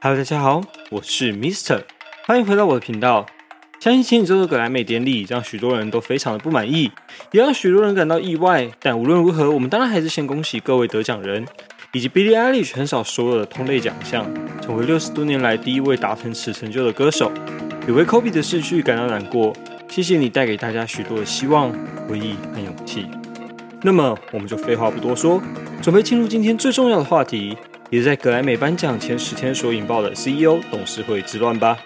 Hello，大家好，我是 Mister，欢迎回到我的频道。相信前几周的格莱美典礼让许多人都非常的不满意，也让许多人感到意外。但无论如何，我们当然还是先恭喜各位得奖人，以及 Billie Eilish 横扫所有的同类奖项，成为六十多年来第一位达成此成就的歌手。也为 Kobe 的逝去感到难过。谢谢你带给大家许多的希望、回忆和勇气。那么，我们就废话不多说，准备进入今天最重要的话题，也在格莱美颁奖前十天所引爆的 CEO 董事会之乱吧。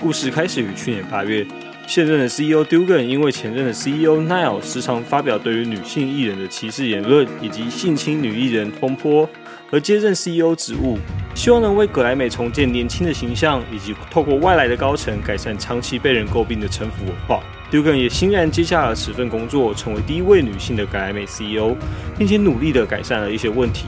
故事开始于去年八月，现任的 CEO Duggan 因为前任的 CEO Niall 时常发表对于女性艺人的歧视言论，以及性侵女艺人风波，而接任 CEO 职务，希望能为格莱美重建年轻的形象，以及透过外来的高层改善长期被人诟病的城府文化。Duggan 也欣然接下了此份工作，成为第一位女性的格莱美 CEO，并且努力地改善了一些问题。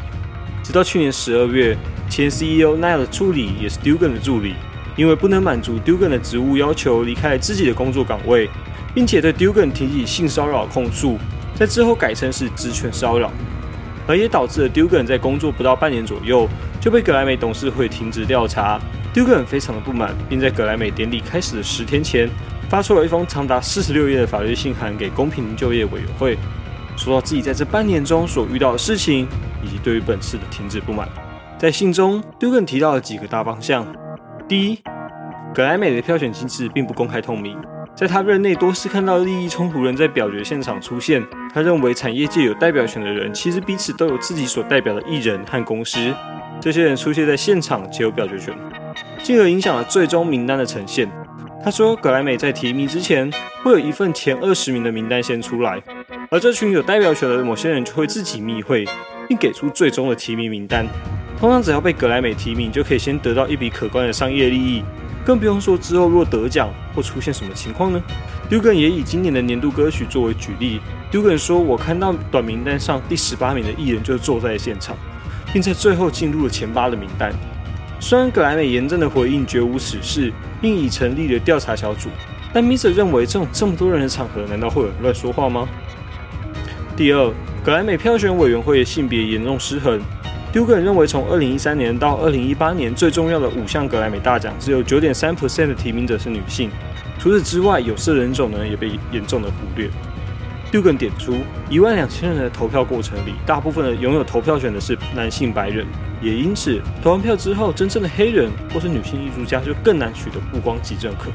直到去年十二月，前 CEO Nile 的助理也是 Dugan 的助理。因为不能满足 Dugan 的职务要求，离开了自己的工作岗位，并且对 Dugan 提起性骚扰控诉，在之后改称是职权骚扰，而也导致了 Dugan 在工作不到半年左右就被格莱美董事会停职调查。Dugan 非常的不满，并在格莱美典礼开始的十天前，发出了一封长达四十六页的法律信函给公平就业委员会，说到自己在这半年中所遇到的事情，以及对于本次的停止不满。在信中，Dugan 提到了几个大方向。第一，格莱美的票选机制并不公开透明，在他任内多次看到利益冲突人在表决现场出现。他认为产业界有代表权的人，其实彼此都有自己所代表的艺人和公司，这些人出现在现场且有表决权，进而影响了最终名单的呈现。他说，格莱美在提名之前会有一份前二十名的名单先出来，而这群有代表权的某些人就会自己密会，并给出最终的提名名单。通常只要被格莱美提名，就可以先得到一笔可观的商业利益，更不用说之后若得奖或出现什么情况呢？Dugan 也以今年的年度歌曲作为举例。Dugan 说：“我看到短名单上第十八名的艺人就坐在现场，并在最后进入了前八的名单。”虽然格莱美严正的回应绝无此事，并已成立了调查小组，但 Mr 认为这种这么多人的场合，难道会有人乱说话吗？第二，格莱美票选委员会的性别严重失衡。Duggan 认为，从二零一三年到二零一八年，最重要的五项格莱美大奖，只有九点三 percent 的提名者是女性。除此之外，有色人种呢也被严重的忽略。Duggan 点出，一万两千人的投票过程里，大部分的拥有投票权的是男性白人，也因此投完票之后，真正的黑人或是女性艺术家就更难取得曝光及认可。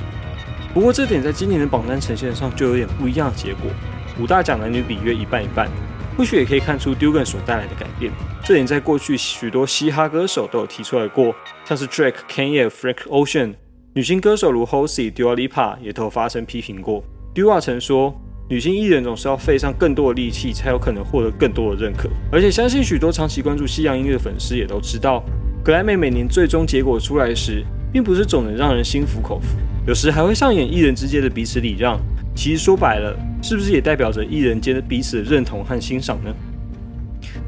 不过，这点在今年的榜单呈现上就有点不一样的结果，五大奖男女比约一半一半。或许也可以看出 Dugan 所带来的改变。这点在过去许多嘻哈歌手都有提出来过，像是 Drake、Kanye、Frank Ocean，女性歌手如 Halsey、Dua Lipa 也都有发声批评过。Dua 曾说，女性艺人总是要费上更多的力气，才有可能获得更多的认可。而且相信许多长期关注西洋音乐的粉丝也都知道，格莱美每年最终结果出来时，并不是总能让人心服口服，有时还会上演艺人之间的彼此礼让。其实说白了，是不是也代表着艺人间的彼此的认同和欣赏呢？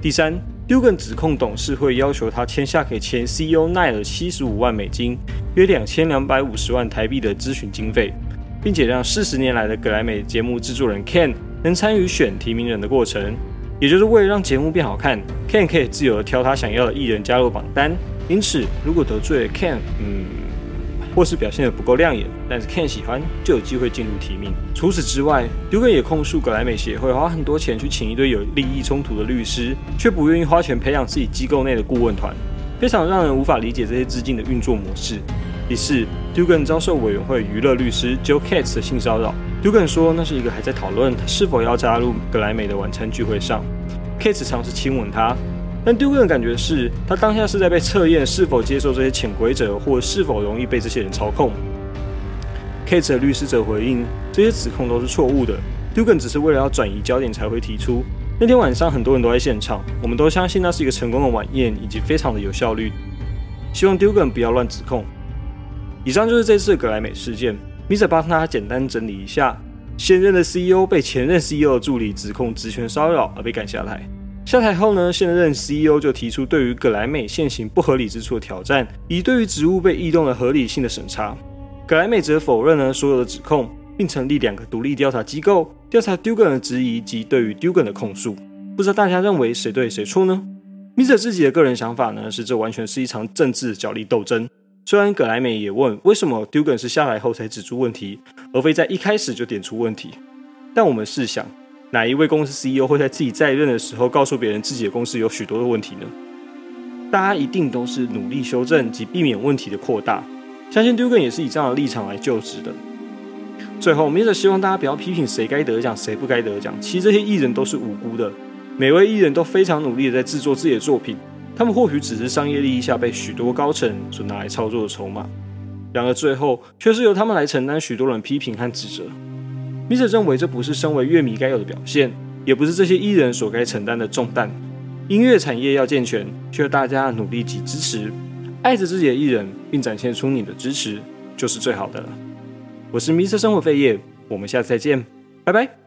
第三，Duggan 指控董事会要求他签下给前 CEO Neil 七十五万美金，约两千两百五十万台币的咨询经费，并且让四十年来的格莱美节目制作人 Ken 能参与选提名人的过程，也就是为了让节目变好看，Ken 可以自由地挑他想要的艺人加入榜单。因此，如果得罪了 Ken，嗯。或是表现得不够亮眼，但是 Ken 喜欢就有机会进入提名。除此之外，Dugan 也控诉格莱美协会花很多钱去请一堆有利益冲突的律师，却不愿意花钱培养自己机构内的顾问团，非常让人无法理解这些资金的运作模式。第四，Dugan 遭受委员会娱乐律师 Joe Katz 的性骚扰。Dugan 说那是一个还在讨论他是否要加入格莱美的晚餐聚会上，Katz 尝试亲吻他。但 Duggan 的感觉是他当下是在被测验是否接受这些潜规则，或是否容易被这些人操控。Kate 的律师则回应，这些指控都是错误的，Duggan 只是为了要转移焦点才会提出。那天晚上很多人都在现场，我们都相信那是一个成功的晚宴，以及非常的有效率。希望 Duggan 不要乱指控。以上就是这次的格莱美事件，Mr. 帮他简单整理一下：现任的 CEO 被前任 CEO 的助理指控职权骚扰而被赶下台。下台后呢，现任 CEO 就提出对于葛莱美现行不合理之处的挑战，以对于职务被异动的合理性的审查。葛莱美则否认了所有的指控，并成立两个独立调查机构调查 Dugan 的质疑及对于 Dugan 的控诉。不知道大家认为谁对谁错呢米者自己的个人想法呢，是这完全是一场政治角力斗争。虽然葛莱美也问为什么 Duggan 是下来后才指出问题，而非在一开始就点出问题，但我们试想，哪一位公司 CEO 会在自己在任的时候告诉别人自己的公司有许多的问题呢？大家一定都是努力修正及避免问题的扩大。相信 Dugan 也是以这样的立场来就职的。最后，Mr. 希望大家不要批评谁该得奖，谁不该得奖。其实这些艺人都是无辜的，每位艺人都非常努力的在制作自己的作品。他们或许只是商业利益下被许多高层所拿来操作的筹码，然而最后却是由他们来承担许多人批评和指责。Mr. 认为这不是身为乐迷该有的表现，也不是这些艺人所该承担的重担。音乐产业要健全，需要大家努力及支持，爱着自己的艺人，并展现出你的支持，就是最好的了。我是 Mr. 生活费叶，我们下次再见，拜拜。